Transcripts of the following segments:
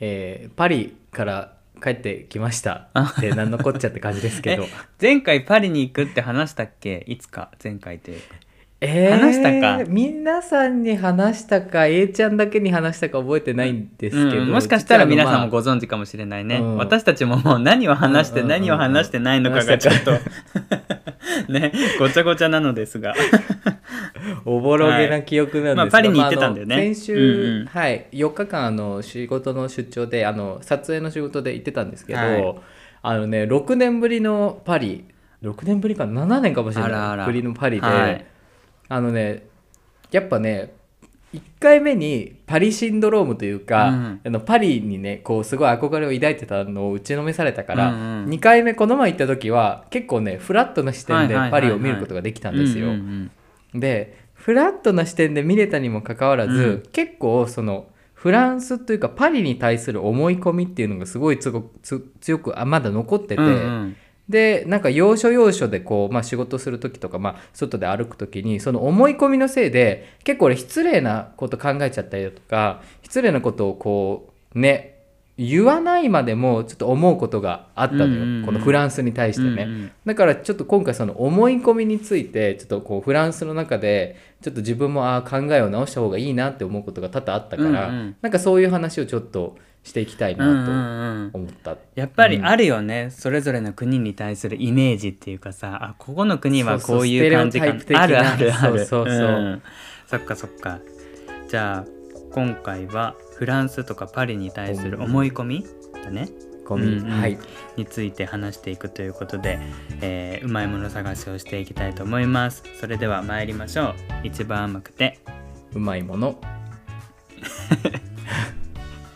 えーパリから帰ってきました。あ。って何のこっちゃって感じですけど。前回パリに行くって話したっけ？いつか前回というか。えー話したか？皆さんに話したか A ちゃんだけに話したか覚えてないんですけど、うんもしかしたら皆さんもご存知かもしれないね、うん。私たちももう何を話してうんうんうんうん。何を話してないのかがちょっとねごちゃごちゃなのですが。おぼろげな記憶なんですが、まあパリに行ってたんだよね。まあ先週、うんうん。はい、4日間あの仕事の出張であの撮影の仕事で行ってたんですけど、はい。あのね6年ぶりのパリ。6年ぶりかな？7年かもしれない。ぶりのパリで、はい。あのねやっぱね1回目にパリシンドロームというか、うんあのパリにねこうすごい憧れを抱いてたのを打ちのめされたから、うんうん2回目この前行った時は結構ねフラットな視点でパリを見ることができたんですよ。でフラットな視点で見れたにもかかわらず、うん。結構そのフランスというかパリに対する思い込みっていうのがすごいつごつ強くあまだ残ってて、うんうんでなんか要所要所でこう、まあ、仕事する時とか、まあ、外で歩く時にその思い込みのせいで結構俺失礼なこと考えちゃったりだとか失礼なことをこうね言わないまでもちょっと思うことがあったのよ、うんうんうん。このフランスに対してね。うんうんだからちょっと今回その思い込みについてちょっとこうフランスの中でちょっと自分もあー考えを直した方がいいなって思うことが多々あったから、うんうん。なんかそういう話をちょっとしていきたいうんうんなうん。と思った。やっぱりあるよね、それぞれの国に対するイメージっていうかさあここの国はこういう感じか。そうそうステレオタイプ的な。あるあるある。そうそうそう。ん。そっかそっか。じゃあ今回はフランスとかパリに対する思い込みだね。ゴミ、うんうん。はい。について話していくということで、えーうまいもの探しをしていきたいと思います。それでは参りましょう。一番甘くて。うまいもの。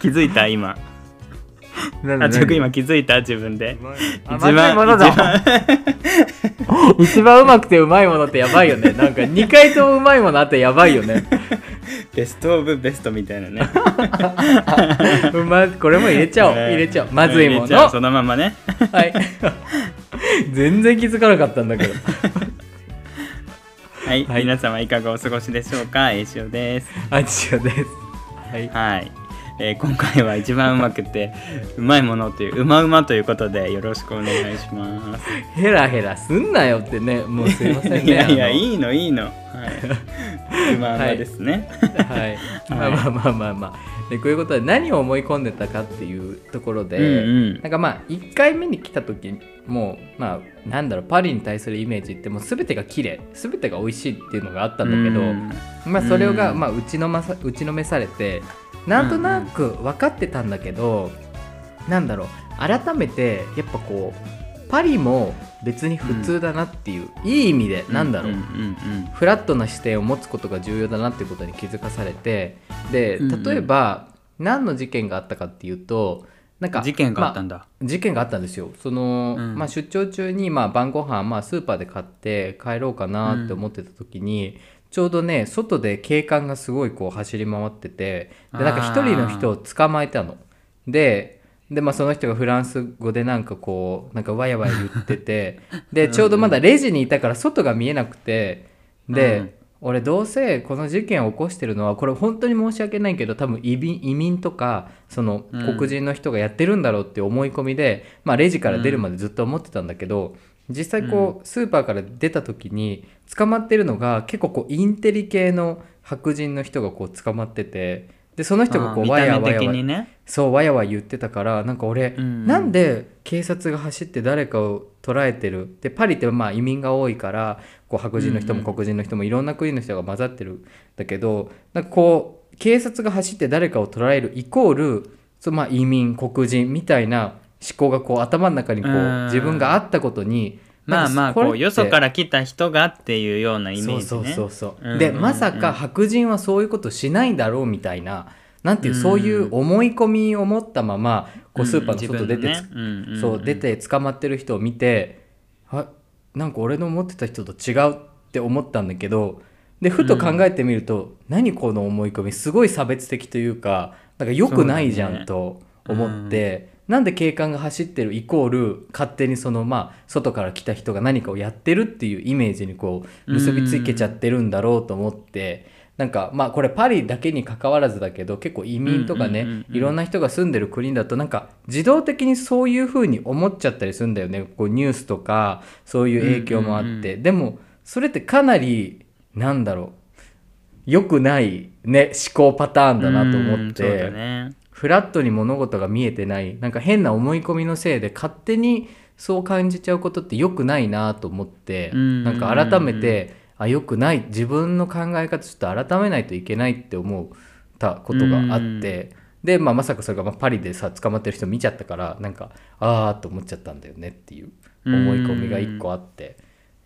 気づいた今。あちょ今気づいた自分で。あまずいものだ。一番。うまくてうまいものってやばいよね。なんか2回ともうまいものあってやばいよね。ベストオブベストみたいなね。うまこれも入れちゃおう。入れちゃおう。まずいもの。そのままね。はい。全然気づかなかったんだけど。はい、はい。皆様いかがお過ごしでしょうか？栄翔です。あちしです。はい。はい、えー今回は一番うまくてうまいものといううまうまということでよろしくお願いします。ヘラヘラすんなよってねもうすいませんね。いやいやいいのいいの、はい、うまうまですね、はい、まあまあまあまあまあ。でこういうことで何を思い込んでたかっていうところで、うんうん。なんかまあ1回目に来た時もうまあなんだろうパリに対するイメージってもう全てが綺麗全てが美味しいっていうのがあったんだけど、うん。まあそれがうん。まあ打ちのまさ打ちのめされてなんとなく分かってたんだけど、なんだろう改めてやっぱこうパリも別に普通だなっていう、いい意味でなんだろう、うんうんフラットな視点を持つことが重要だなっていうことに気づかされてでうんうん。例えば、何の事件があったかっていうとなんかうん事件があったんだ、だ、まあ事件があったんですよ。その、うん。まあ、出張中に、まあ、晩ご飯まあスーパーで買って帰ろうかなって思ってた時に、ちょうどね外で警官がすごいこう走り回っててでなんか一人の人を捕まえたの。でで、まあ、その人がフランス語でなんかこうなんかわやわや言ってて でちょうどまだレジにいたから外が見えなくてで、うん。俺どうせこの事件を起こしてるのはこれ本当に申し訳ないけど多分移民移民とかそのうん。黒人の人がやってるんだろうって思い込みで、まあ、レジから出るまでずっと思ってたんだけど、実際こうスーパーから出た時に捕まってるのが結構こうインテリ系の白人の人がこう捕まっててでその人がこうわやわやわにね。そうわやわや言ってたからなんか俺、うん。なんで警察が走って誰かを捕らえてる？でパリってまあ移民が多いからこう白人の人も黒人の人もいろんな国の人が混ざってる。んだけどなんかこう警察が走って誰かを捕らえるイコールそうまあ移民黒人みたいな思考がこう頭の中にこううん。自分があったことにまあまあこうよそからら来た人がっていうようなイメージね。そうそうそうでまさか白人はそういうことしないだろうみたいななんていうそういう思い込みを持ったままこうスーパーの外出てつ、そう出て捕まってる人を見てあなんか俺の思ってた人と違うって思ったんだけどでふと考えてみると、何この思い込みすごい差別的というかなんか良くないじゃんと思って、なんで警官が走ってるイコール勝手にそのまあ外から来た人が何かをやってるっていうイメージにこう結びつけちゃってるんだろうと思って。なんかまあこれパリだけに関わらずだけど結構移民とかね、いろんな人が住んでる国だとなんか自動的にそういう風に思っちゃったりするんだよねこうニュースとかそういう影響もあって、でもそれってかなりなんだろう良くないね思考パターンだなと思って、フラットに物事が見えてないなんか変な思い込みのせいで勝手にそう感じちゃうことって良くないなと思って、うん。なんか改めてあ良くない自分の考え方ちょっと改めないといけないって思ったことがあって、で、まあ、まさかそれがまあパリでさ捕まってる人見ちゃったからなんかああと思っちゃったんだよねっていう思い込みが一個あって。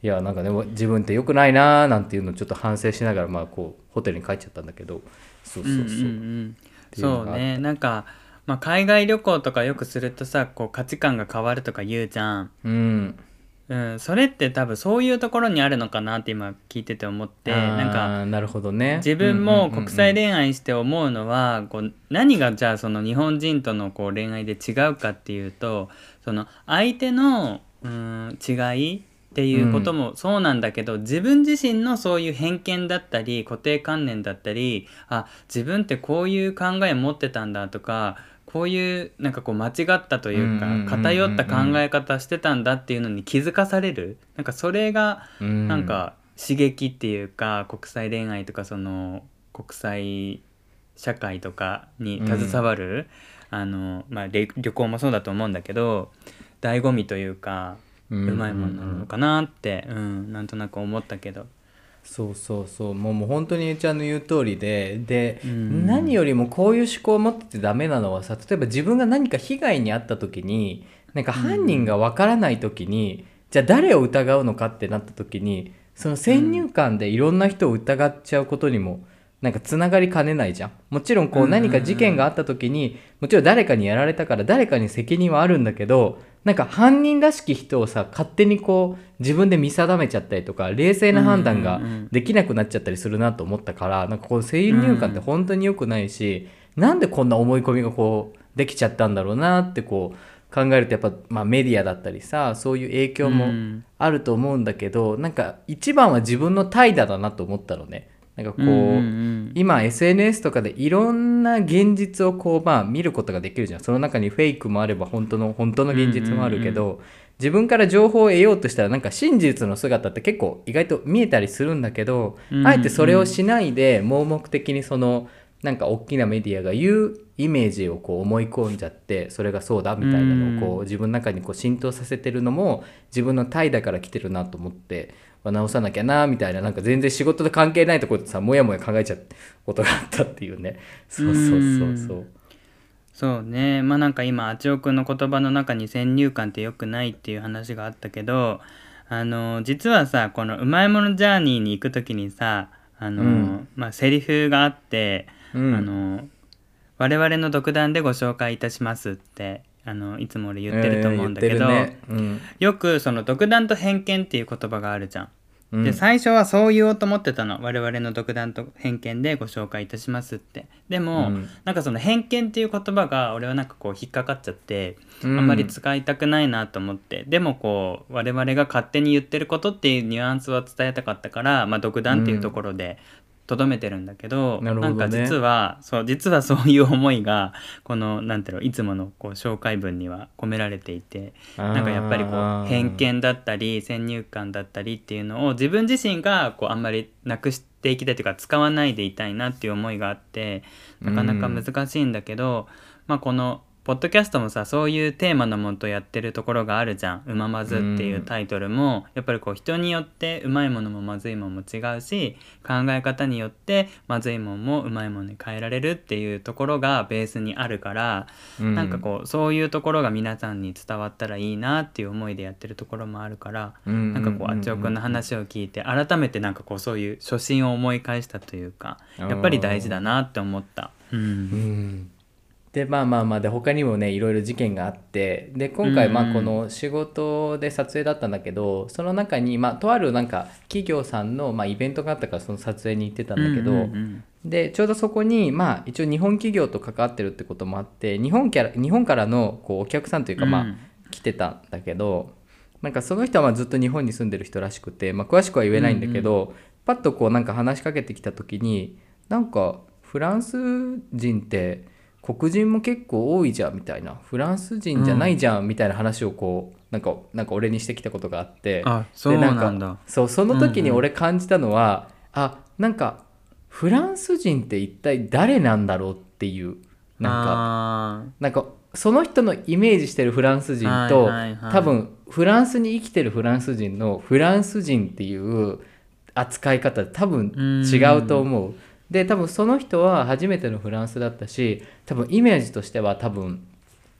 いやなんかね自分って良くないなーなんていうのをちょっと反省しながらまあこうホテルに帰っちゃったんだけど。そうそうそう、うんうんうんていうそうね。なんか、まあ、海外旅行とかよくするとさこう価値観が変わるとか言うじゃん、うん。うん、それって多分そういうところにあるのかなって今聞いてて思ってなんかなるほどね。自分も国際で恋愛して思うのはこう何がじゃあその日本人とのこう恋愛で違うかっていうとその相手のうん違いっていうこともそうなんだけど、自分自身のそういう偏見だったり固定観念だったりあ自分ってこういう考え持ってたんだとかこういうなんかこう間違ったというかうんうんうんうん偏った考え方してたんだっていうのに気づかされる。なんかそれがななんか刺激っていうか国際恋愛とかその国際社会とかに携わる、あのまあ、れ旅行もそうだと思うんだけど醍醐味というかうまいもんなのかなって、うんなんとなく思ったけど。そうそうそう。もうもう本当にゆうちゃんの言う通りで。で、うん。何よりもこういう思考を持っててダメなのはさ例えば自分が何か被害に遭った時になんか犯人がわからない時に、じゃあ誰を疑うのかってなった時にその先入観でいろんな人を疑っちゃうことにもなんかつながりかねないじゃん。もちろんこううん。何か事件があった時にもちろん誰かにやられたから誰かに責任はあるんだけどなんか犯人らしき人をさ勝手にこう自分で見定めちゃったりとか冷静な判断がうんうんうんできなくなっちゃったりするなと思ったからなんかこの先入観って本当に良くないし、なんでこんな思い込みがこうできちゃったんだろうなってこう考えるとやっぱ、まあ、メディアだったりさそういう影響もうんあると思うんだけど、なんか一番は自分の怠惰だなと思ったのね。なんかこう、今 SNS とかでいろんな現実をこうまあ見ることができるじゃん。その中にフェイクもあれば本当の本当の現実もあるけど、自分から情報を得ようとしたらなんか真実の姿って結構意外と見えたりするんだけど、うんうんあえてそれをしないで盲目的にそのなんか大きなメディアが言うイメージをこう思い込んじゃってそれがそうだみたいなのをこう自分の中にこう浸透させてるのも自分の怠惰から来てるなと思ってまあ直さなきゃなみたいななんか全然仕事と関係ないところでさもやもや考えちゃったことがあったっていうね。そうそうそうそう。そうね。まあなんか今あちおくんの言葉の中に先入観って良くないっていう話があったけどあの実はさこの「うまいものジャーニー」に行く時にさあの、うん。まあセリフがあって、うん。あの我々の独断でご紹介いたしますってあのいつも俺言ってると思うんだけど、えー言ってるね。よくその独断と偏見っていう言葉があるじゃん。うん。で最初はそう言おうと思ってたの。我々の独断と偏見でご紹介いたしますって。でも、うん。なんかその偏見っていう言葉が俺はなんかこう引っかかっちゃって、うん。あんまり使いたくないなと思って。でもこう我々が勝手に言ってることっていうニュアンスは伝えたかったから、まあ、独断っていうところでとどめてるんだけど,、なね。んか実はそう実はそういう思いがこのなんていうのいつものこう紹介文には込められていてなんかやっぱりこう偏見だったり先入観だったりっていうのを自分自身がこうあんまりなくしていきたいというか使わないでいたいなっていう思いがあってなかなか難しいんだけど、まあこのポッドキャストもさそういうテーマのもとやってるところがあるじゃん「うままず」っていうタイトルも、やっぱりこう人によってうまいものもまずいものも違うし考え方によってまずいものもうまいものに変えられるっていうところがベースにあるから、うん。なんかこうそういうところが皆さんに伝わったらいいなっていう思いでやってるところもあるから、うんなんかこうあっちおくんの話を聞いて改めてなんかこうそういう初心を思い返したというかやっぱり大事だなって思った。うん。うんでまあまあまあで他にもねいろいろ事件があってで今回うんまあこの仕事で撮影だったんだけど、その中にまあとあるなんか企業さんのまあイベントがあったからその撮影に行ってたんだけど、うんうんでちょうどそこにまあ一応日本企業と関わってるってこともあって日本キャラ日本からのこうお客さんというかまあ、うん来てたんだけどなんかその人はまあずっと日本に住んでる人らしくて、まあ、詳しくは言えないんだけど、パッとこうなんか話しかけてきた時になんかフランス人って黒人も結構多いじゃんみたいなフランス人じゃないじゃんみたいな話をこうなんかなんか俺にしてきたことがあって。あそうなんだ。そうその時に俺感じたのは、うんうん、あなんかフランス人って一体誰なんだろう？っていうなんかなんかその人のイメージしてるフランス人と、はいはいはい、多分フランスに生きてるフランス人のフランス人っていう扱い方多分違うと思う。で多分その人は初めてのフランスだったし多分イメージとしては多分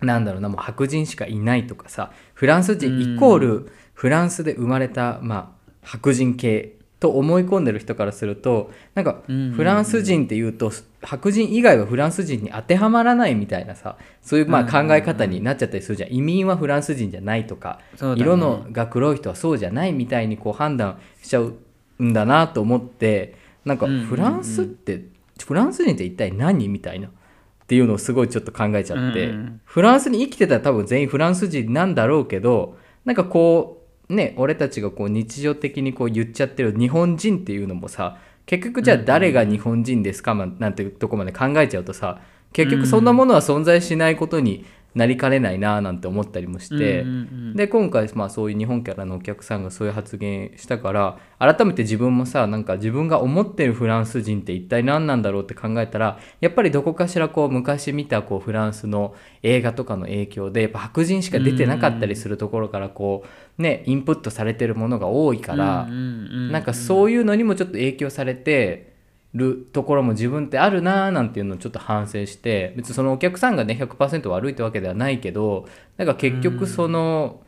なんだろうなもう白人しかいないとかさフランス人イコールフランスで生まれた、まあ、白人系と思い込んでる人からするとなんかフランス人っていうと白人以外はフランス人に当てはまらないみたいなさそういうまあ考え方になっちゃったりするじゃん。移民はフランス人じゃないとか、ね、色のが黒い人はそうじゃないみたいにこう判断しちゃうんだなと思ってなんかフランスってフランス人って一体何みたいな。っていうのをすごいちょっと考えちゃって、フランスに生きてたら多分全員フランス人なんだろうけどなんかこうね俺たちがこう日常的にこう言っちゃってる日本人っていうのもさ結局じゃあ誰が日本人ですかなんていうとこまで考えちゃうとさ結局そんなものは存在しないことになりかねないななんて思ったりもして、うんうんうん、で今回まあそういう日本からのお客さんがそういう発言したから改めて自分もさなんか自分が思ってるフランス人って一体何なんだろうって考えたらやっぱりどこかしらこう昔見たこうフランスの映画とかの影響でやっぱ白人しか出てなかったりするところからこうねインプットされてるものが多いから、うんうんうん、なんかそういうのにもちょっと影響されて。るところも自分ってあるなーなんていうのをちょっと反省して別にそのお客さんがね100%悪いってわけではないけどなんか結局その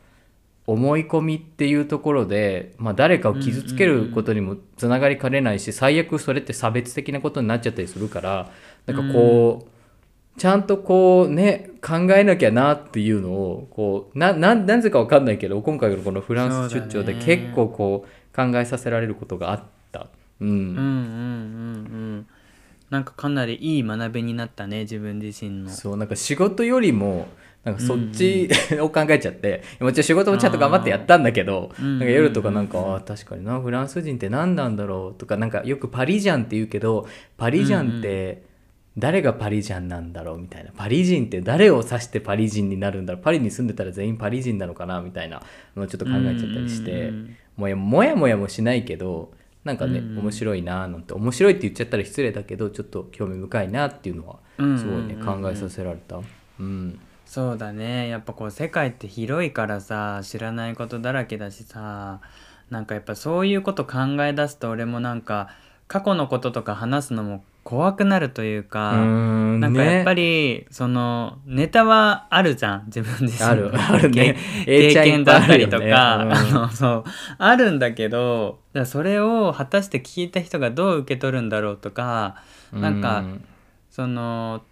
思い込みっていうところで、まあ、誰かを傷つけることにもつながりかねないし最悪それって差別的なことになっちゃったりするからなんかこうちゃんとこうね考えなきゃなっていうのをこうなななぜか分かんないけど今回のこのフランス出張で結構こう考えさせられることがあって。うん、うんうんうんうんなんかかなりいい学びになったね自分自身の。そうなんか仕事よりもなんかそっち、うんうん、を考えちゃってもちろん仕事もちゃんと頑張ってやったんだけどなんか夜とかなんか、あ確かになフランス人って何なんだろうとかなんかよくパリジャンって言うけどパリジャンって誰がパリジャンなんだろうみたいな。パリ人って誰を指してパリ人になるんだろう。パリに住んでたら全員パリ人なのかなみたいなのをちょっと考えちゃったりして、もやもやもやもしないけどなんかね、うん、面白いななんて面白いって言っちゃったら失礼だけどちょっと興味深いなっていうのはすごいね、考えさせられた。うん、そうだね。やっぱこう世界って広いからさ知らないことだらけだしさなんかやっぱそういうこと考え出すと俺もなんか過去のこととか話すのも怖くなるというかうなんかやっぱり、そのネタはあるじゃん 自分自身あるあるね。経験だったりとか、ね、あのそうあるんだけどそれを果たして聞いた人がどう受け取るんだろうとかなんかその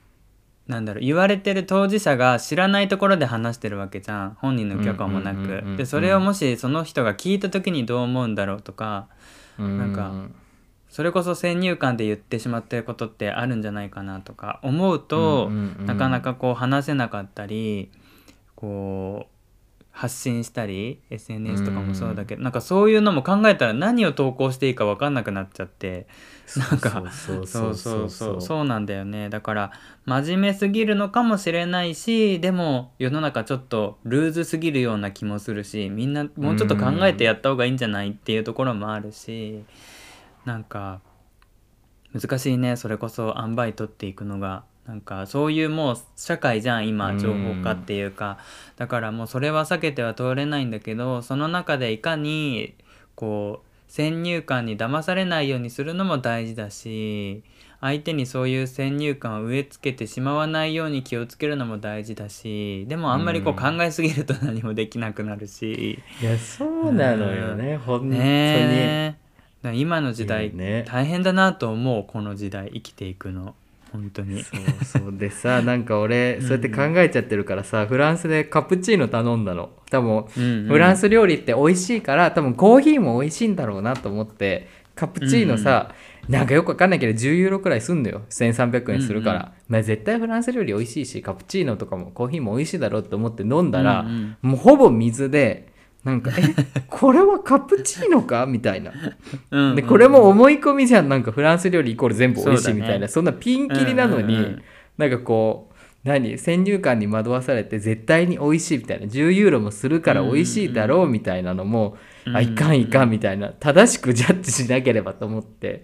なんだろう言われてる当事者が知らないところで話してるわけじゃん。本人の許可もなく。でそれをもしその人が聞いた時にどう思うんだろうとかなんかそれこそ先入観で言ってしまってることってあるんじゃないかなとか思うと、なかなかこう話せなかったりこう発信したり SNS とかもそうだけど、なんかそういうのも考えたら何を投稿していいか分かんなくなっちゃってなんかそう。そうそうそうそうなんだよね。だから真面目すぎるのかもしれないしでも世の中ちょっとルーズすぎるような気もするしみんなもうちょっと考えてやった方がいいんじゃないっていうところもあるし。なんか難しいねそれこそ塩梅取っていくのが。なんかそういうもう社会じゃん今情報化っていうか。だからもうそれは避けては通れないんだけどその中でいかにこう先入観に騙されないようにするのも大事だし相手にそういう先入観を植え付けてしまわないように気をつけるのも大事だしでもあんまりこう考えすぎると何もできなくなるし、いやそうなのよね、うん、本当に。ね今の時代、ね、大変だなと思うこの時代生きていくの。本当に。そうそう。でさ なんか俺そうやって考えちゃってるからさ、うん、フランスでカプチーノ頼んだの。多分、うんうん、フランス料理って美味しいから多分コーヒーも美味しいんだろうなと思ってカプチーノさ、うんうん、なんかよくわかんないけど10ユーロくらいすんのよ。1300円するから、うんうん、まあ、絶対フランス料理美味しいしカプチーノとかもコーヒーも美味しいだろうと思って飲んだら、うんうん、もうほぼ水でなんか「え？これはカプチーノか?」みたいな。うんでこれも思い込みじゃん。なんかフランス料理イコール全部美味しいみたいな。そ,、ね。んなピンキリなのに、うんうんうんなんかこう何？先入観に惑わされて絶対に美味しいみたいな。10ユーロもするから美味しいだろうみたいなのも、うん。あいかんいかんみたいな。正しくジャッジしなければと思って、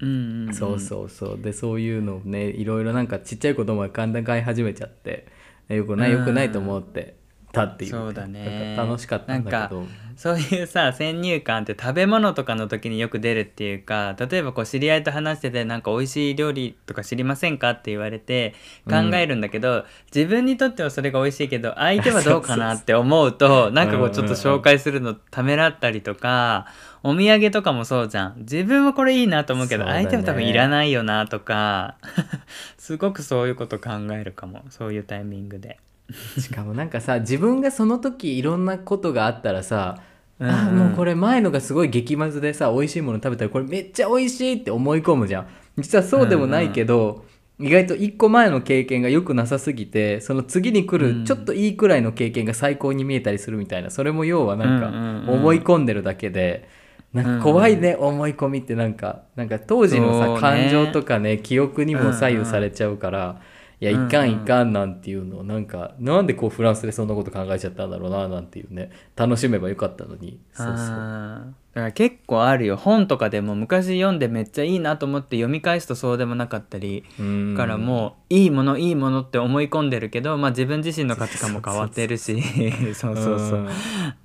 うんうんうん。そうそうそう。でそういうのをねいろいろなんかちっちゃい子供が考え始めちゃってよくない？よくないと思ってたっていう、そうだね。楽しかったんだけど。そういうさ先入観って食べ物とかの時によく出るっていうか例えばこう知り合いと話しててなんか美味しい料理とか知りませんかって言われて考えるんだけど、自分にとってはそれが美味しいけど相手はどうかなって 思うとなんかこうちょっと紹介するのためらったりとかお土産とかもそうじゃん。自分はこれいいなと思うけど相手は多分いらないよなとか すごくそういうこと考えるかも。そういうタイミングで。しかもなんかさ自分がその時いろんなことがあったらさ、うんうん。あもうこれ前のがすごい激まずでさ美味しいもの食べたらこれめっちゃ美味しいって思い込むじゃん。実はそうでもないけど、意外と一個前の経験が良くなさすぎてその次に来うん。るちょっといいくらいの経験が最高に見えたりするみたいな。それも要はなんうんうんかうん。思い込んでるだけで。なんか怖いね、思い込みってなんかなんか当時のさ、ね。感情とかね記憶にも左右されちゃうから、いやいかんいかんなんていうの。をなんかなんでこうフランスでそんなこと考えちゃったんだろうななんていうね。楽しめばよかったのに。そうそう。だから結構あるよ。本とかでも昔読んでめっちゃいいなと思って読み返すとそうでもなかったり。からもういいものいいものって思い込んでるけど、まあ、自分自身の価値観も変わってるし。そうそう。そううん。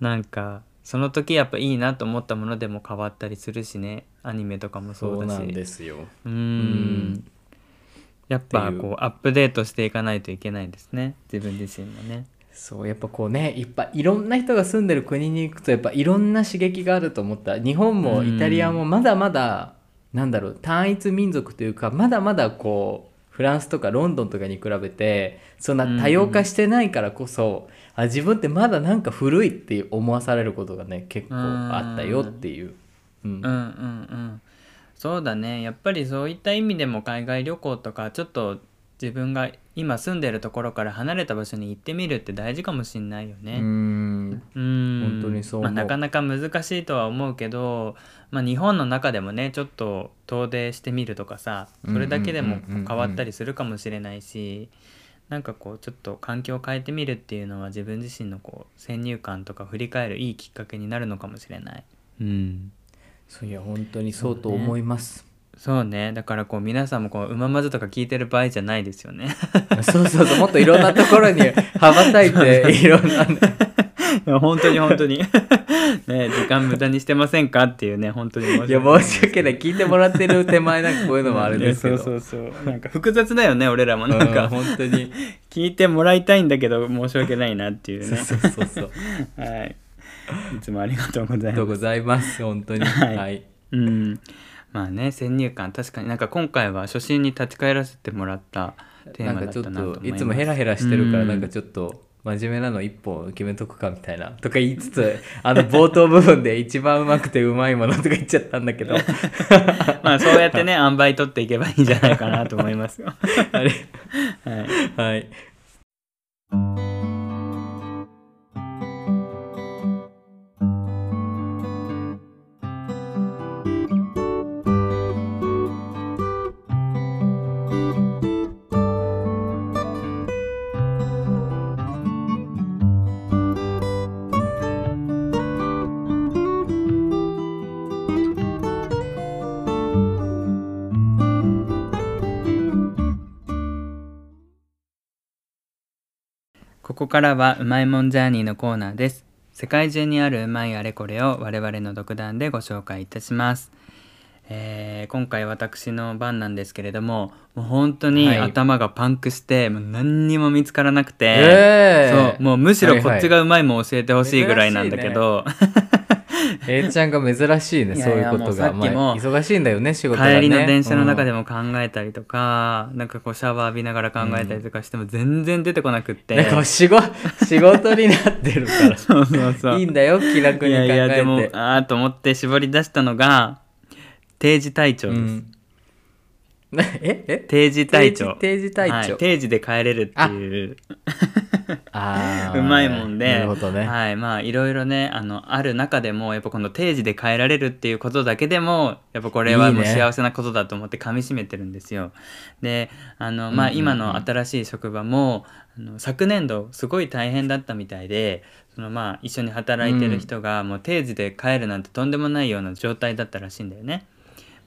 なんかその時やっぱいいなと思ったものでも変わったりするしね。アニメとかもそだし。そううなんですよ。うんやっぱこうアップデートしていかないといけないですね。自分自身もね。そうやっぱこうねいっぱいいろんな人が住んでる国に行くとやっぱいろんな刺激があると思った。日本もイタリアもまだまだなんだろう単一民族というかまだまだこうフランスとかロンドンとかに比べてそんな多様化してないからこそ、あ自分ってまだなんか古いって思わされることがね結構あったよっていう。うん。うんうんうんそうだね。やっぱりそういった意味でも海外旅行とかちょっと自分が今住んでるところから離れた場所に行ってみるって大事かもしんないよね。うん。うん。本当にそうまあ、なかなか難しいとは思うけど、まあ、日本の中でもねちょっと遠出してみるとかさそれだけでも変わったりするかもしれないしなんかこうちょっと環境を変えてみるっていうのは自分自身のこう先入観とか振り返るいいきっかけになるのかもしれない。うんそういや本当にそうと思います。そうね。だからこう皆さんもこううままずとか聞いてる場合じゃないですよね。そうそうそうもっといろんなところに羽ばたいて いろんな本当に本当に。ね時間無駄にしてませんかっていうね本当に申しいや訳申し訳ない。聞いてもらってる手前なんかこういうのもあるんですけど。いやそうそうそう。なんか複雑だよね俺らも。なん。うんか本当に。聞いてもらいたいんだけど申し訳ないなっていうね。そうそうそうそう。はい いつもありがとうございます。ございます本当に。はい。はい。うん。まあね先入観確かになんか今回は初心に立ち返らせてもらったテーマだっなんかちょったなと思いつもヘラヘラしてるからうん。なんかちょっと真面目なの一本決めとくかみたいなとか言いつつあの冒頭部分で一番うまくてうまいものとか言っちゃったんだけど。まあそうやってね 塩梅取っていけばいいんじゃないかなと思いますよ。あれ？はい。はいからはうまいもんジャーニーのコーナーです。世界中にあるうまいあれこれを我々の独断でご紹介いたします、えー今回私の番なんですけれどももう本当にはい。頭がパンクして、もう何にも見つからなくて、ええそうもうむしろこっちがうまいもん教えてほしいぐらいなんだけど、A ちゃんが珍しいねそういういうことが。忙しいんだよね仕事がね。帰りの電車の中でも、も考えたりとか、なんかこうシャワー浴びながら考えたりとかしても全然出てこなくって、うん仕事 仕事になってるかそうそうそう。らいいんだよ気楽いに考えて。やいやでもああと思って絞り出したのが定時隊長です、うん ええ？定時隊長定時定時隊長はい、定時で帰れるっていう。うまいもんで、なるほどね、はいまあいろいろねあのある中でもやっぱこの定時で帰られるっていうことだけでもやっぱこれはもう幸せなことだと思って噛みしめてるんですよ。であのまあ今の新しい職場も、あの昨年度すごい大変だったみたいでそのまあ一緒に働いてる人がもう定時で帰るなんてとんでもないような状態だったらしいんだよね。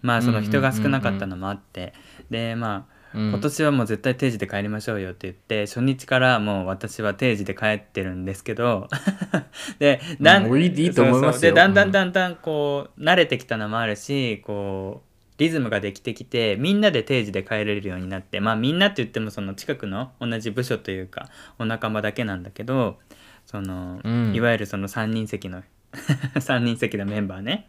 まあその人が少なかったのもあってでまあ今年はもう絶対定時で帰りましょうよって言って初日からもう私は定時で帰ってるんですけど でだん、うん、いいと思いますでだんだんだんだんこう慣れてきたのもあるしこうリズムができてきてみんなで定時で帰れるようになってまあみんなって言ってもその近くの同じ部署というかお仲間だけなんだけどその、うん、いわゆるその3人席の 3人席のメンバーね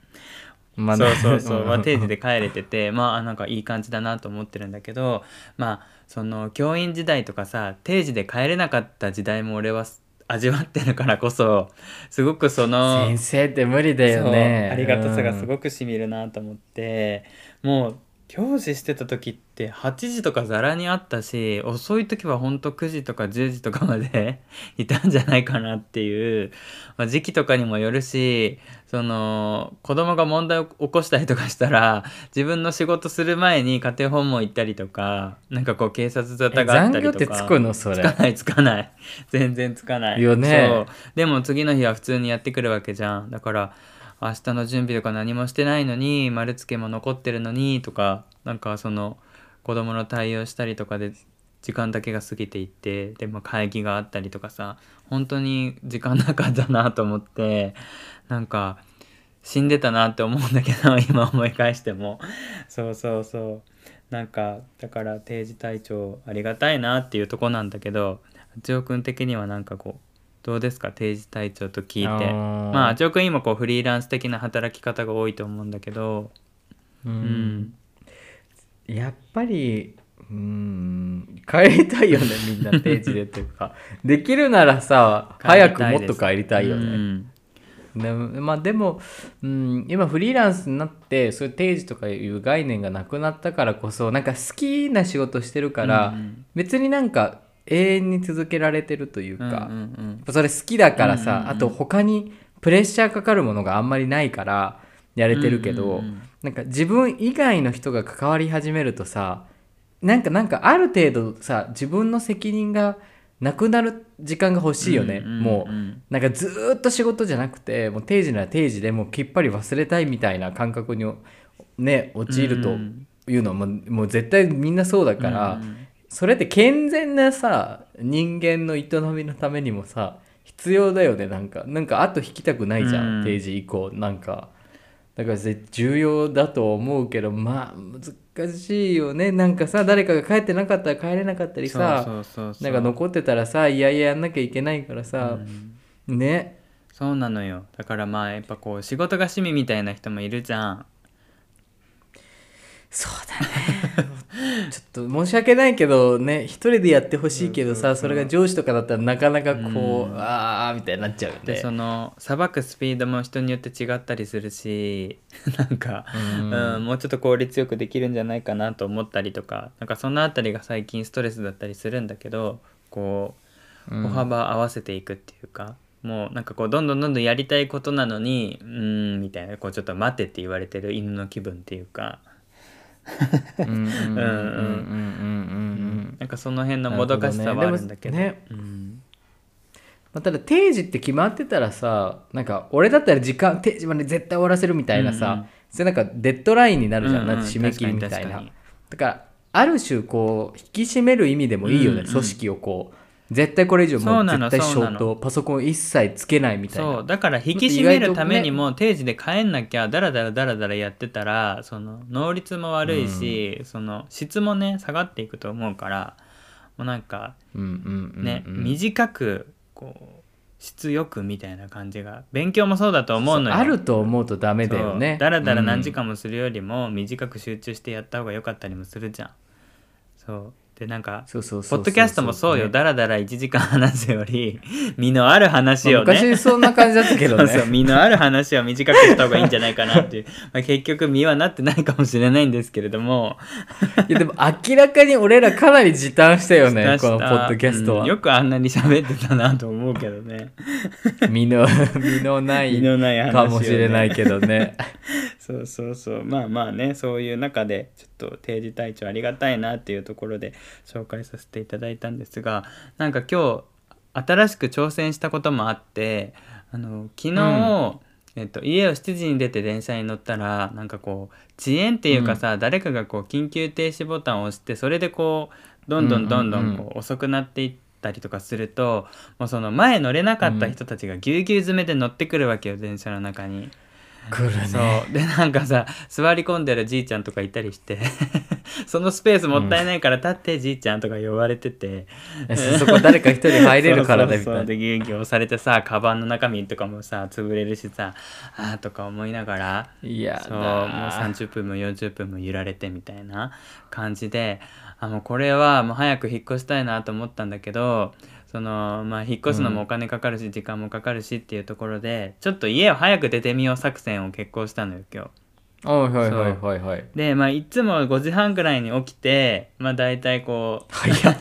まあ、そうそうそう、まあ、定時で帰れててまあなんかいい感じだなと思ってるんだけどまあその教員時代とかさ定時で帰れなかった時代も俺は味わってるからこそすごくその先生って無理だよね。ありがたさがすごくしみるなと思って、うん、もう教師してた時って8時とかざらにあったし遅い時はほんと9時とか10時とかまで いたんじゃないかなっていう、まあ、時期とかにもよるしその子供が問題を起こしたりとかしたら自分の仕事する前に家庭訪問行ったりとかなんかこう警察沙汰があったりとか。残業ってつくの？それ。つかないつかない。全然つかない。よね。そう。でも次の日は普通にやってくるわけじゃん。だから明日の準備とか何もしてないのに丸つけも残ってるのにとかなんかその子供の対応したりとかで時間だけが過ぎていってでも会議があったりとかさ本当に時間なかったなと思ってなんか死んでたなって思うんだけど 今思い返しても。そうそうそう。なんかだから定時隊長ありがたいなっていうとこなんだけど八尾君的にはなんかこうどうですか？定時隊長と聞いて。まああちおくん今こうフリーランス的な働き方が多いと思うんだけど。うん、やっぱりうん。帰りたいよねみんな定時でっていうか。できるならさ 早くもっと帰りたいよね、でまあ、でも、うん、今フリーランスになってそういう定時とかいう概念がなくなったからこそなんか好きな仕事してるから、うんうん、別になんか永遠に続けられてるというか、それ好きだからさ、あと他にプレッシャーかかるものがあんまりないからやれてるけど、うんうんうん、なんか自分以外の人が関わり始めるとさなんかなんかある程度さ自分の責任がなくなる時間が欲しいよね、もうなんかずっと仕事じゃなくてもう定時なら定時でもうきっぱり忘れたいみたいな感覚にね陥るというのはもうもう絶対みんなそうだから、うんうんそれって健全なさ人間の営みのためにもさ必要だよねなんか。なんか後引きたくないじゃん、うん、定時以降なんか。だから重要だと思うけどまあ難しいよね。なんかさ誰かが帰ってなかったら帰れなかったりさなんか残ってたらさいやいややんなきゃいけないからさ、うん、ね。そうなのよ。だからまあやっぱこう仕事が趣味みたいな人もいるじゃんそうだね。ちょっと申し訳ないけどね一人でやってほしいけどさそれが上司とかだったらなかなかこう、うん、ああみたいになっちゃうよねでそのさばくスピードも人によって違ったりするし なんか、うん、うん、もうちょっと効率よくできるんじゃないかなと思ったりとかなんかその辺りが最近ストレスだったりするんだけどこう歩幅合わせていくっていうか、もうなんかこうどんどんどんどんやりたいことなのにうんみたいなこうちょっと待てって言われてる犬の気分っていうかなんかその辺のもどかしさはあるんだけどね、ねうんまあ、ただ定時って決まってたらさなんか俺だったら時間定時まで絶対終わらせるみたいなさ、うんうん、それなんかデッドラインになるじゃん、うんうん、締め切りみたいなだからある種こう引き締める意味でもいいよね、うんうん、組織をこう絶対これ以上もう絶対ショートパソコン一切つけないみたいな。そうだから引き締めるためにも定時で帰んなきゃダラダラダラダラやってたらその能率も悪いし、うん、その質もね下がっていくと思うからもうなんかね短くこう質よくみたいな感じが勉強もそうだと思うのよ。あると思うとダメだよね。だらだら何時間もするよりも短く集中してやった方が良かったりもするじゃん。そうでなんかポッドキャストもそうよ、ね。だらだら1時間話すより 身のある話をね、まあ昔そんな感じだったけどね。そうそう身のある話を短くした方がいいんじゃないかなっていう、まあ、結局身はなってないかもしれないんですけれども。いやでも明らかに俺らかなり時短したよねこのポッドキャストは、うんよくあんなに喋ってたなと思うけどね。身の身のない身のない話をね。かもしれないけどね。そうそうそう。まあまあねそういう中でちょっと定時隊長ありがたいなっていうところで紹介させていただいたんですがなんか今日新しく挑戦したこともあってあの昨日、えっと、家を7時に出て電車に乗ったらなんかこう遅延っていうかさ、誰かがこう緊急停止ボタンを押してそれでこうどんどんどんどうんうんうんん。こう遅くなっていったりとかするともうその前乗れなかった人たちがぎゅうぎゅう詰めで乗ってくるわけよ電車の中に。来るね。そう。でなんかさ座り込んでるじいちゃんとかいたりして そのスペースもったいないから立ってじいちゃんとか呼ばれてて、そそこ誰か一人入れるからだみたいな。でギュウギュウ押されてさカバンの中身とかもさ潰れるしさあーとか思いながらいやそうもうだ30分も40分も揺られてみたいな感じであもうこれはもう早く引っ越したいなと思ったんだけどそのまあ引っ越すのもお金かかるし、時間もかかるしっていうところでちょっと家を早く出てみよう作戦を決行したのよ今日。はいはいはいはいはい。でまあいつも5時半ぐらいに起きてまあ大体こう早っ。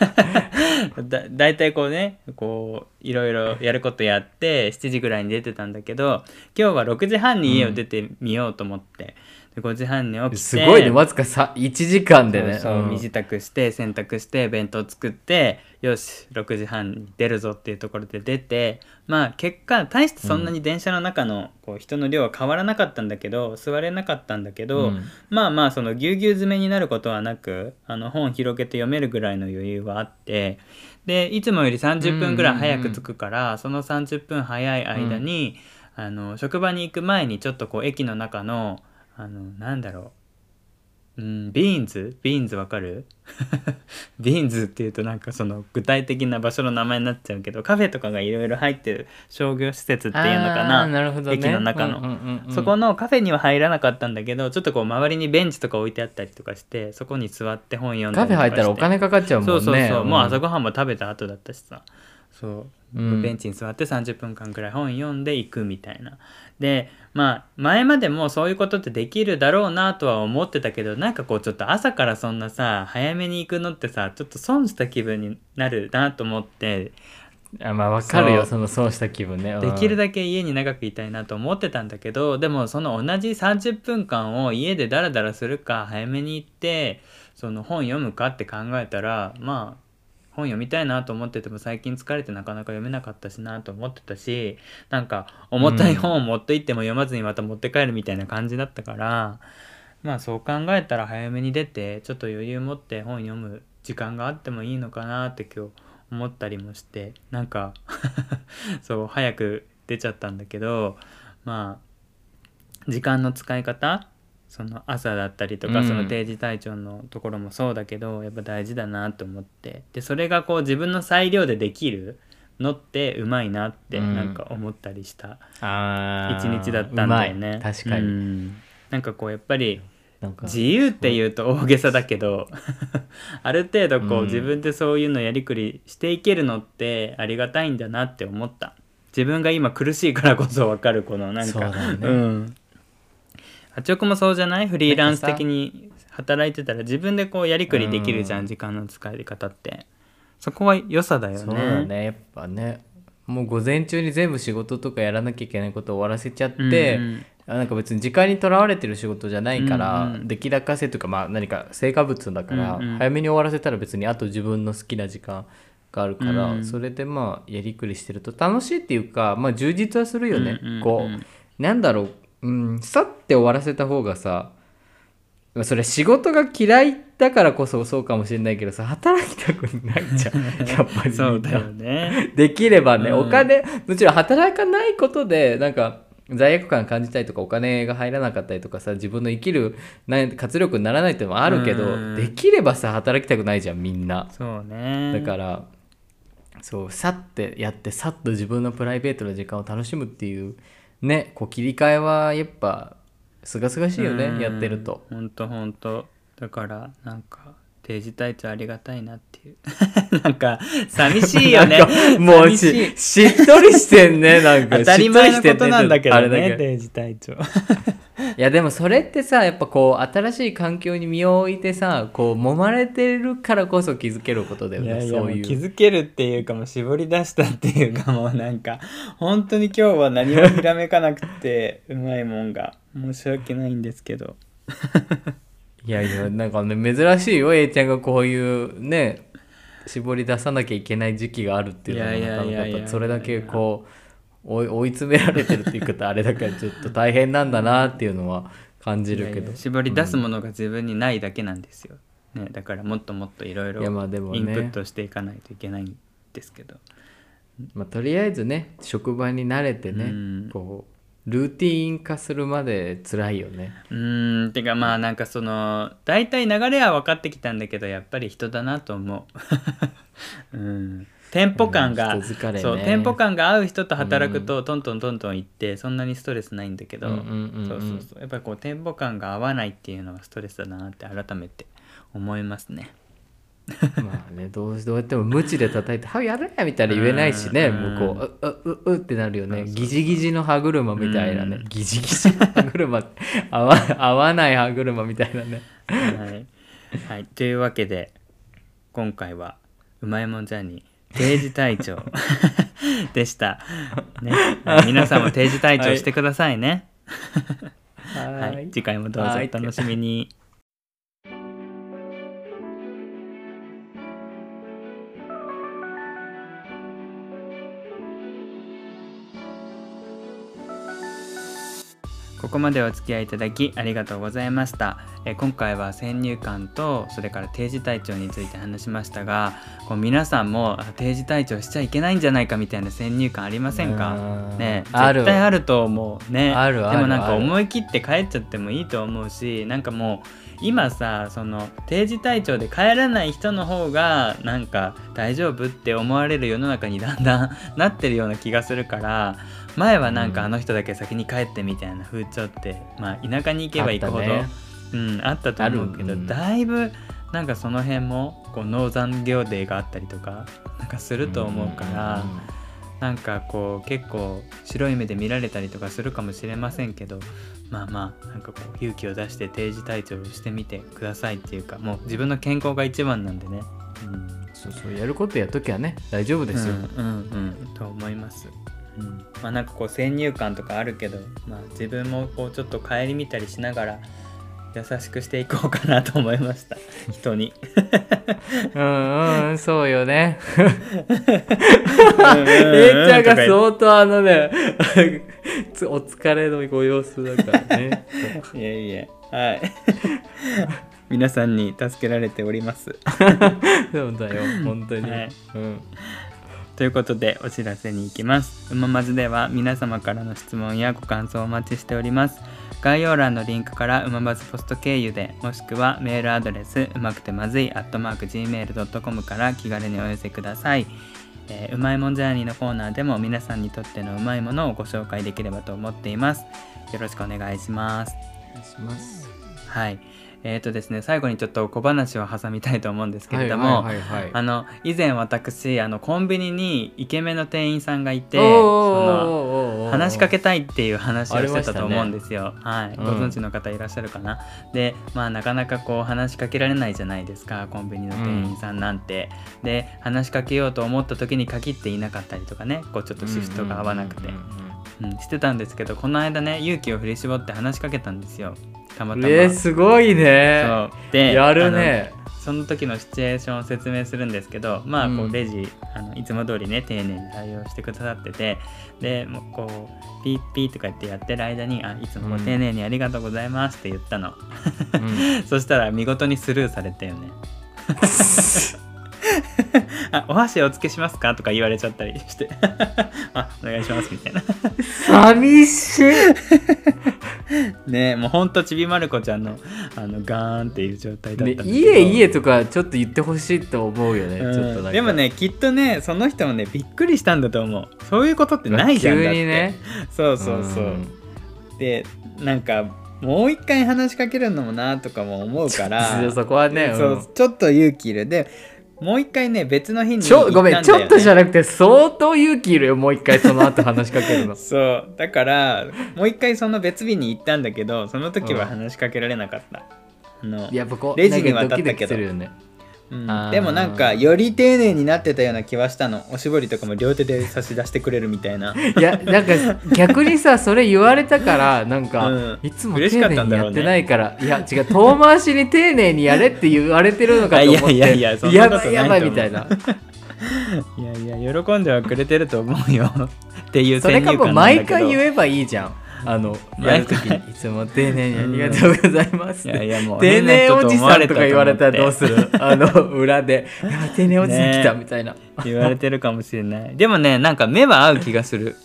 だ大体こうねこういろいろやることやって7時ぐらいに出てたんだけど今日は6時半に家を出てみようと思って、で5時半に起きて。すごいねわずかさ1時間でね。そう身支度して洗濯して弁当作ってよし6時半に出るぞっていうところで出て。まあ結果大してそんなに電車の中のこう人の量は変わらなかったんだけど座れなかったんだけど、うん。まあまあそのぎゅうぎゅう詰めになることはなくあの本広げて読めるぐらいの余裕はあって。でいつもより30分ぐらい早く着くから、その30分早い間に、あの職場に行く前にちょっとこう駅の中のあのなんだろう。うんビーンズビーンズわかる？ビーンズっていうとなんかその具体的な場所の名前になっちゃうけどカフェとかがいろいろ入ってる商業施設っていうのかな？ね。駅の中の。うんうんうんうん。そこのカフェには入らなかったんだけどちょっとこう周りにベンチとか置いてあったりとかしてそこに座って本読んだカフェ入ったらお金かかっちゃうもんね。そうそうそう、もう朝んごはんも食べた後だったしさ。そう、うん。ベンチに座って30分間くらい本読んでいくみたいな。でまあ前までもそういうことってできるだろうなとは思ってたけどなんかこうちょっと朝からそんなさ早めに行くのってさちょっと損した気分になるなと思って。あまあわかるよそそのそうした気分ね。うん。できるだけ家に長くいたいなと思ってたんだけどでもその同じ30分間を家でダラダラするか早めに行ってその本読むかって考えたらまあ本読みたいなと思ってても最近疲れてなかなか読めなかったしなと思ってたしなんか重たい本を持って行っても読まずにまた持って帰るみたいな感じだったから、まあそう考えたら早めに出てちょっと余裕持って本読む時間があってもいいのかなって今日思ったりもしてなんか そう早く出ちゃったんだけどまあ時間の使い方その朝だったりとか、うん。その定時隊長のところもそうだけどやっぱ大事だなと思って。でそれがこう自分の裁量でできるのってうまいなってうん。なんか思ったりしたあー一日だったんだよね。うまい。確かに、うん。なんかこうやっぱりなんか自由っていうと大げさだけど ある程度こう、うん。自分でそういうのやりくりしていけるのってありがたいんだなって思った。自分が今苦しいからこそ分かるこのなんかそうだよねん八億もそうじゃない？フリーランス的に働いてたら自分でこうやりくりできるじゃん、うん。時間の使い方って。そこは良さだよね。そうだね。やっぱね。もう午前中に全部仕事とかやらなきゃいけないことを終わらせちゃって、うんうんあなんか別に時間にとらわれてる仕事じゃないから、うんうん。出来高せというかまあ何か成果物だから、うんうん。早めに終わらせたら別にあと自分の好きな時間があるから、うんそれでまあやりくりしてると楽しいっていうかまあ充実はするよね、うんうんうん。こうなんだろう、うん、さって終わらせた方がさまあそれ仕事が嫌いだからこそそうかもしれないけどさ働きたくないじゃん。やっぱり。そうだよね。できればね、うん。お金もちろん働かないことでなんか罪悪感感じたりとかお金が入らなかったりとかさ自分の生きるな活力にならないっていうのもあるけど、うん。できればさ働きたくないじゃんみんな。そうね。だからそうさってやってさっと自分のプライベートの時間を楽しむっていうねこう切り替えはやっぱすがすがしいよね、うん。やってると。ほんとほんと。だからなんか定時隊長ありがたいなっていう。なんか寂しいよね。もうししっとりしてんね。なんか 当たり前のことなんだけどね。定時隊長いやでもそれってさやっぱこう新しい環境に身を置いてさこう揉まれてるからこそ気づけることだよね。そういう。気づけるっていうかも絞り出したっていうかもうなんか 本当に今日は何もひらめかなくてうまいもんが。申し訳ないんですけどいやいやなんかね珍しいよ。A ちゃんがこういうね絞り出さなきゃいけない時期があるっていうのはなかなかそれだけこう追い詰められてるっていうことあれだからちょっと大変なんだなっていうのは感じるけど。絞り出すものが自分にないだけなんですよ、ね、だからもっともっといろいろインプットしていかないといけないんですけど、まあ、とりあえずね職場に慣れてね、うん、こうルーティン化するまで辛いよね。うんてかまあなんかその大体流れは分かってきたんだけどやっぱり人だなと思う。うんテンポ感が、うんね、そうテンポ感が合う人と働くと、トントントントンいってそんなにストレスないんだけど、そうそうそう。やっぱりこうテンポ感が合わないっていうのがストレスだなって改めて思いますね まあねどうどうやっても無知で叩いて「はやれ!」みたいな言えないしね向こう「うううう」ってなるよね。ギジギジの歯車みたいなね。ギジギジの歯車合わ合わない歯車みたいなね。はい、はい、というわけで今回は「うまいもんジャーニー定時隊長 でした、ね、皆さんも定時隊長してくださいね。はい、はい、次回もどうぞお楽しみに。ここまでお付き合いいただきありがとうございました。え今回は先入観とそれから定時隊長について話しましたがこう皆さんも定時隊長しちゃいけないんじゃないかみたいな先入観ありませんか？ね絶対あると思う。ね。でもなんか思い切って帰っちゃってもいいと思うしなんかもう今さその定時隊長で帰らない人の方がなんか大丈夫って思われる世の中にだんだん なってるような気がするから前はなんかあの人だけ先に帰ってみたいな風潮って、まあ、田舎に行けば行くほどあ,、ね、うん、あったと思うけど、うん、だいぶなんかその辺もこう農残業デーがあったりとかなんかすると思うから。なんかこう結構白い目で見られたりとかするかもしれませんけどまあまあなんかこう勇気を出して定時退場してみてくださいっていうかもう自分の健康が一番なんでね、うん、そうそうやることやっときはね大丈夫ですよ。うんうん、うん、と思います。うん、まあなんかこう先入観とかあるけど、まあ、自分もこうちょっと顧みたりしながら優しくしていこうかなと思いました。人に。うんうんそうよね。えいちゃんが相当あのねお疲れのご様子だからね。いえいえ。はい。皆さんに助けられております。そうだよ本当に、はい、うん。ということでお知らせに行きます。うままずでは皆様からの質問やご感想をお待ちしております。概要欄のリンクからうまバズポスト経由でもしくはメールアドレスうまくてまずい gmail.com から気軽にお寄せください。えー、うまいもんジャーニーのコーナーでも皆さんにとってのうまいものをご紹介できればと思っています。よろしくお願いします。お願いします。はい。えっ、ー、とですね最後にちょっと小話を挟みたいと思うんですけれども、あの以前私あのコンビニにイケメンの店員さんがいてその話しかけたいっていう話をしてたと思うんですよ、ね、はい、ご存知の方いらっしゃるかな、でまあなかなかこう話しかけられないじゃないですかコンビニの店員さんなんて、うん、で話しかけようと思った時に限っていなかったりとかねこうちょっとシフトが合わなくて。うん、してたんですけどこの間ね勇気を振り絞って話しかけたんですよたまたまえー、すごいね。そう。でやるね。その時のシチュエーションを説明するんですけどまあこうレジ、うん、あのいつも通りね丁寧に対応してくださっててでもうこうピッピーとか言ってやってる間にあいつも丁寧にありがとうございますって言ったの、うん、そしたら見事にスルーされたよね あお箸お付けしますか？とか言われちゃったりして。あお願いしますみたいな。寂しい。ねもうほんとちびまる子ちゃんのあのガーンっていう状態だったんで家家とかちょっと言ってほしいと思うよね、うん、ちょっとでもねきっとねその人もねびっくりしたんだと思う。そういうことってないじゃん急にね。そうそうそう、うん、でなんかもう一回話しかけるのもなとかも思うから。そこはね、そううんちょっと勇気いる。でもう一回ね別の日にちょごめんちょっとじゃななくて相当勇気いるよもう一回その後話しかけるの。そう。だからもう一回その別日に行ったんだけどその時は話しかけられなかった、あのやっぱこうレジに渡ったけど。キするよねでもなんかより丁寧になってたような気はしたの。おしぼりとかも両手で差し出してくれるみたいな。いやなんか逆にさそれ言われたからなんか、うん。いつも丁寧にやってないから、いや違う遠回しに丁寧にやれって言われてるのかと思って。いやいやいややばいやばいみたいな。いやいや喜んではくれてると思うよ。っていうそれかも毎回言えばいいじゃんあのやるときに。い。つも丁寧にありがとうございます。っていやいやもう丁寧おじさんとか言われたらどうする？るあの裏で「やばい丁寧おじさん来た」ねみたいな、言われてるかもしれない。でもねなんか目は合う気がする。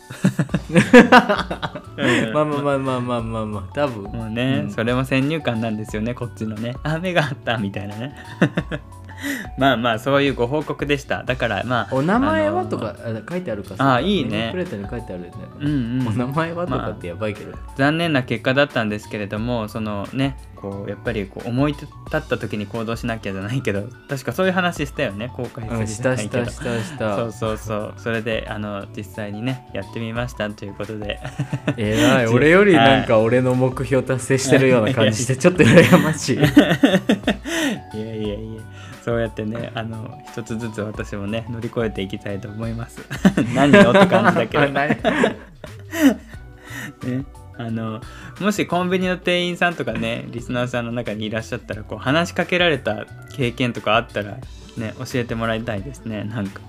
う んまあまあまあまあまあまあまあ。多分。もうね、うん。それも先入観なんですよねこっちのね。あ目があったみたいなね まあまあそういうご報告でした。だからまあお名前はとかあ書いてあるかあいいね。プレートに書いてあるよね、うんうん。お名前はとかってやばいけど、残念な結果だったんですけれどもそのねこうやっぱりこう思い立った時に行動しなきゃじゃないけど確かそういう話したよね。後悔うん、すしたしるじゃないけどたしたした。そうそうそう。それであの実際にねやってみましたということで。えらい。俺よりなんか俺の目標達成してるような感じでちょっと羨ましい。いやいやいやそうやってねあの一つずつ私もね乗り越えていきたいと思います。何よって感じだけど。ね、あのもしコンビニの店員さんとかねリスナーさんの中にいらっしゃったらこう話しかけられた経験とかあったらね教えてもらいたいですね。なんか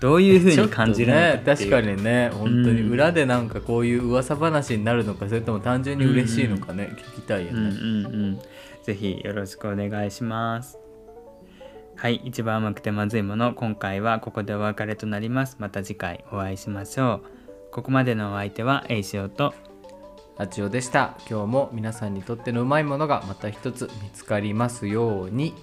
どういう風に感じるのかね確かにね本当に。うん。裏でなんかこういう噂話になるのかそれとも単純に嬉しいのかね、聞きたいようんうんね、うん。ぜひよろしくお願いしますはい一番甘くてまずいもの今回はここでお別れとなります。また次回お会いしましょう。ここまでのお相手はエイシオとあちおでした。今日も皆さんにとってのうまいものがまた一つ見つかりますように。